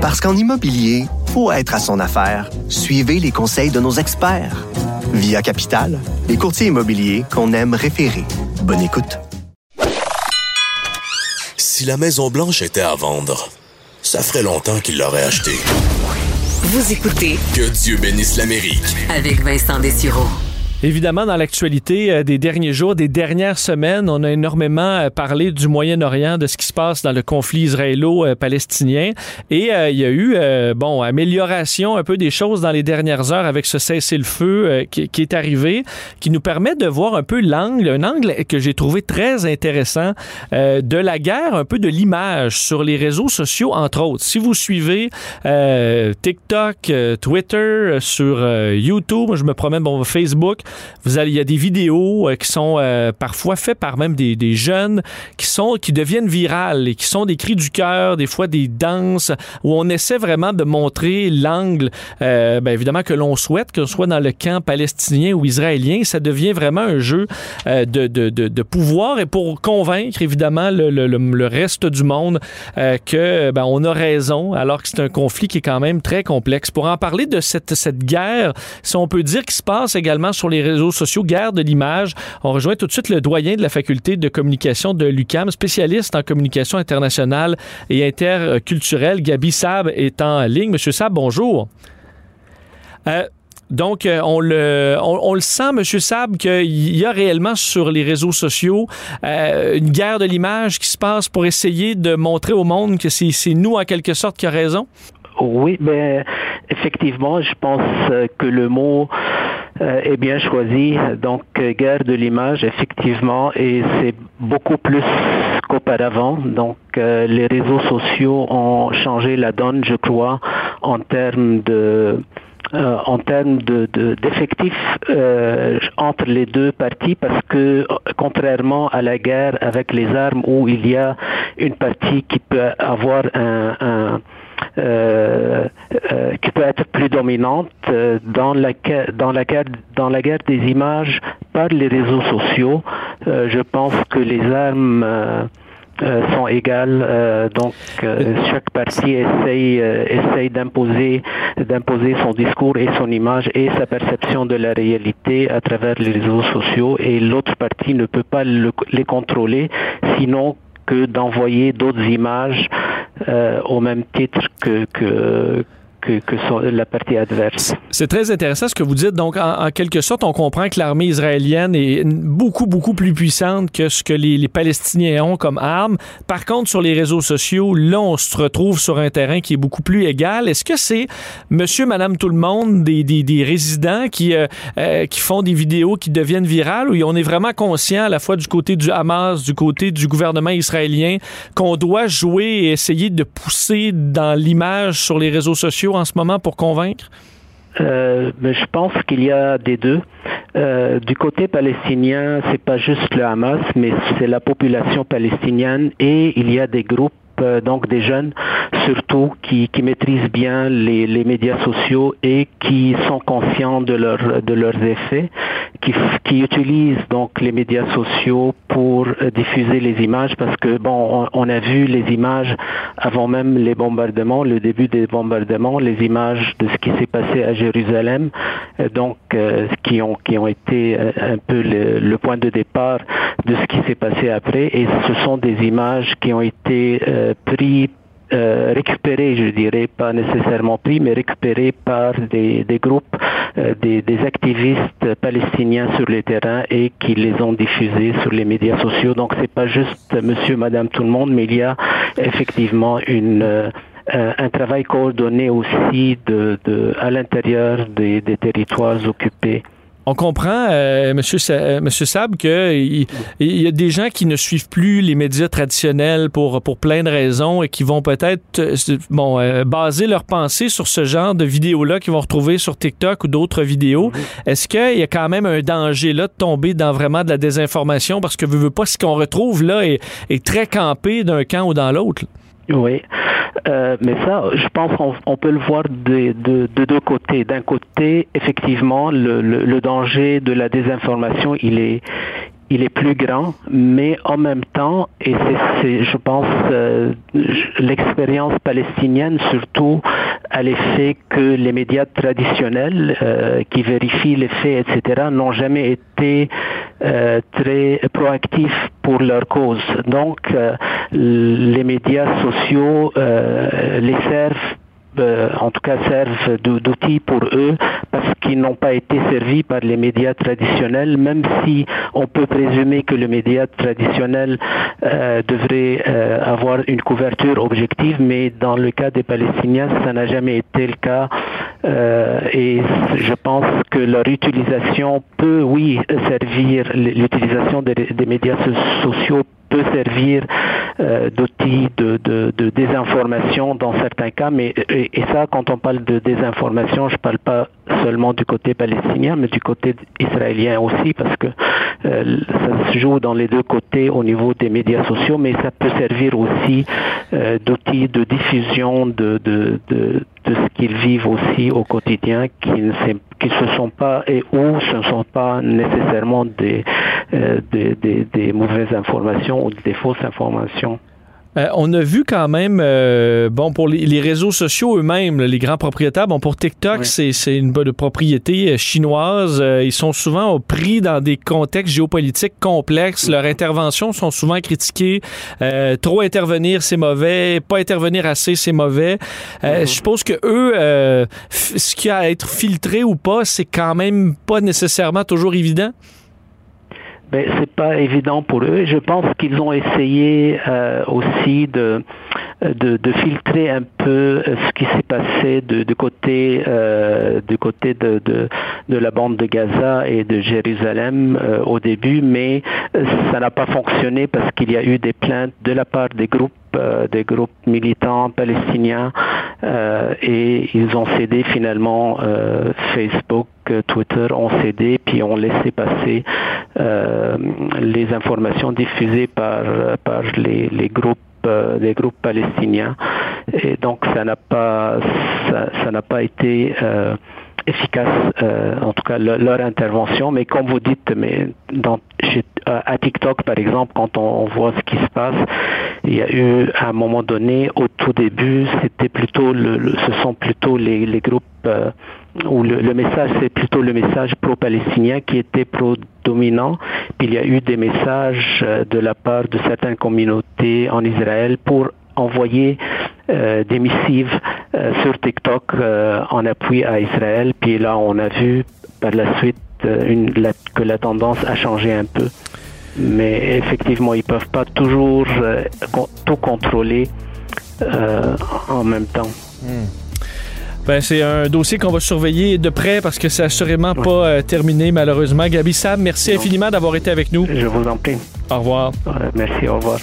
Parce qu'en immobilier, faut être à son affaire. Suivez les conseils de nos experts. Via Capital, les courtiers immobiliers qu'on aime référer. Bonne écoute. Si la Maison Blanche était à vendre, ça ferait longtemps qu'il l'aurait achetée. Vous écoutez Que Dieu bénisse l'Amérique. avec Vincent Dessureau. Évidemment, dans l'actualité euh, des derniers jours, des dernières semaines, on a énormément euh, parlé du Moyen-Orient, de ce qui se passe dans le conflit israélo-palestinien. Et euh, il y a eu, bon, amélioration un peu des choses dans les dernières heures avec ce cessez-le-feu qui, qui est arrivé, qui nous permet de voir un peu l'angle, un angle que j'ai trouvé très intéressant de la guerre, un peu de l'image sur les réseaux sociaux, entre autres. Si vous suivez TikTok, Twitter, sur YouTube, je me promène, bon, Facebook, il y a des vidéos euh, qui sont euh, parfois faites par même des, jeunes qui sont qui deviennent virales et qui sont des cris du cœur, des fois des danses où on essaie vraiment de montrer l'angle, euh, ben, évidemment que l'on souhaite, que ce soit dans le camp palestinien ou israélien, ça devient vraiment un jeu de, de, de, pouvoir et pour convaincre évidemment le, le, le- reste du monde que ben, on a raison alors que c'est un conflit qui est quand même très complexe. Pour en parler de cette, cette guerre, si on peut dire, qui se passe également sur les réseaux sociaux, guerre de l'image, on rejoint tout de suite le doyen de la faculté de communication de l'UCAM, spécialiste en communication internationale et interculturelle. Gabi Sab est en ligne. Monsieur Sab, bonjour. Euh, donc, euh, on, le, on, le sent, M. Sab, qu'il y a réellement sur les réseaux sociaux euh, une guerre de l'image qui se passe pour essayer de montrer au monde que c'est nous, en quelque sorte, qui a raison? Oui, ben effectivement, je pense que le mot est bien choisi. Donc, euh, guerre de l'image, effectivement, et c'est beaucoup plus qu'auparavant. Donc, euh, les réseaux sociaux ont changé la donne, je crois, en termes de euh, en termes de, de- d'effectifs euh, entre les deux parties parce que contrairement à la guerre avec les armes où il y a une partie qui peut avoir un, un euh, euh, qui peut être plus dominante euh, dans la dans la guerre dans la guerre des images par les réseaux sociaux. euh, je pense que les armes euh, sont égales, euh, donc euh, chaque partie essaye, euh, essaye d'imposer, d'imposer son discours et son image et sa perception de la réalité à travers les réseaux sociaux et l'autre partie ne peut pas le- les contrôler, sinon que d'envoyer d'autres images euh, au même titre que, que, que, que la partie adverse. C'est très intéressant ce que vous dites. Donc, en, en quelque sorte, on comprend que l'armée israélienne est beaucoup, beaucoup plus puissante que ce que les, les Palestiniens ont comme armes. Par contre, sur les réseaux sociaux, là, on se retrouve sur un terrain qui est beaucoup plus égal. Est-ce que c'est monsieur, madame, tout le monde, des, des, des résidents qui, euh, euh, qui font des vidéos qui deviennent virales ou on est vraiment conscient à la fois du côté du Hamas, du côté du gouvernement israélien, qu'on doit jouer et essayer de pousser dans l'image sur les réseaux sociaux? En ce moment pour convaincre? Euh, mais je pense qu'il y a des deux. Euh, du côté palestinien, c'est pas juste le Hamas, mais c'est la population palestinienne et il y a des groupes donc des jeunes surtout qui, maîtrisent bien les, médias sociaux et qui sont conscients de, de leurs effets, qui, utilisent donc les médias sociaux pour euh, diffuser les images parce que bon, on, a vu les images avant même les bombardements, le début des bombardements, les images de ce qui s'est passé à Jérusalem, euh, donc euh, qui ont qui ont été euh, un peu le, point de départ de ce qui s'est passé après et ce sont des images qui ont été euh, pris euh, récupérés, je dirais, pas nécessairement pris, mais récupérés par des, des groupes, euh, des, des activistes palestiniens sur le terrain et qui les ont diffusés sur les médias sociaux. Donc c'est pas juste monsieur, madame, tout le monde, mais il y a effectivement une euh, un travail coordonné aussi de, de, à l'intérieur des, des territoires occupés. On comprend, euh, Monsieur, euh, Sab, qu'il il y a des gens qui ne suivent plus les médias traditionnels pour, pour plein de raisons et qui vont peut-être euh, bon, euh, baser leur pensée sur ce genre de vidéos-là qu'ils vont retrouver sur TikTok ou d'autres vidéos. Est-ce qu'il y a quand même un danger là de tomber dans vraiment de la désinformation? Parce que vous veux pas ce qu'on retrouve là est très campé d'un camp ou dans l'autre? Oui, euh, mais ça, je pense qu'on on peut le voir de, de, de deux côtés. D'un côté, effectivement, le, le danger de la désinformation, il est, il est plus grand, mais en même temps, et c'est, je pense, euh, l'expérience palestinienne surtout à l'effet que les médias traditionnels euh, qui vérifient les faits, etc., n'ont jamais été euh, très proactifs pour leur cause. Donc, les médias sociaux les servent en tout cas servent d'outils pour eux parce qu'ils n'ont pas été servis par les médias traditionnels, même si on peut présumer que le média traditionnel euh, devrait euh, avoir une couverture objective, mais dans le cas des Palestiniens, ça n'a jamais été le cas. et je pense que leur utilisation peut, oui, servir, l'utilisation des médias sociaux peut servir euh, d'outils de, désinformation dans certains cas, mais et, ça, quand on parle de désinformation, je ne parle pas seulement du côté palestinien, mais du côté israélien aussi, parce que euh, ça se joue dans les deux côtés au niveau des médias sociaux, mais ça peut servir aussi euh, d'outils de diffusion de, de, de, de ce qu'ils vivent aussi au quotidien, qui ne qui ne sont pas et où ce ne sont pas nécessairement des, euh, des, des, des mauvaises informations ou des fausses informations. Euh, on a vu quand même, euh, bon, pour les, réseaux sociaux eux-mêmes, les grands propriétaires, bon, pour TikTok, c'est une bonne propriété euh, chinoise. ils sont souvent pris dans des contextes géopolitiques complexes. Leurs interventions sont souvent critiquées. trop intervenir, c'est mauvais. Pas intervenir assez, c'est mauvais. Mm-hmm. Je suppose que eux, ce qui a à être filtré ou pas, c'est quand même pas nécessairement toujours évident? Ben, c'est pas évident pour eux. Je pense qu'ils ont essayé euh, aussi de, de, de, filtrer un peu ce qui s'est passé de, de côté euh, du côté de, de, de, la bande de Gaza et de Jérusalem euh, au début, mais ça n'a pas fonctionné parce qu'il y a eu des plaintes de la part des groupes euh, des groupes militants palestiniens euh, et ils ont cédé finalement euh, Facebook, Twitter ont cédé puis ont laissé passer les informations diffusées par par les, les groupes des groupes palestiniens. Et donc ça n'a pas ça n'a pas été efficace, euh, en tout cas leur intervention. Mais comme vous dites, mais dans, à TikTok par exemple, quand on, voit ce qui se passe, il y a eu à un moment donné, au tout début, c'était plutôt le, ce sont plutôt les, les groupes euh, où le, le message c'est plutôt le message pro-palestinien qui était pro-dominant. Puis il y a eu des messages euh, de la part de certaines communautés en Israël pour envoyer euh, des missives euh, sur TikTok euh, en appui à Israël. Puis là, on a vu par la suite une, que la tendance a changé un peu. Mais effectivement, ils peuvent pas toujours tout contrôler en même temps. Hmm. Ben, c'est un dossier qu'on va surveiller de près parce que c'est assurément pas terminé, malheureusement. Gabi Sam, merci infiniment d'avoir été avec nous. Je vous en prie. Au revoir. merci, au revoir.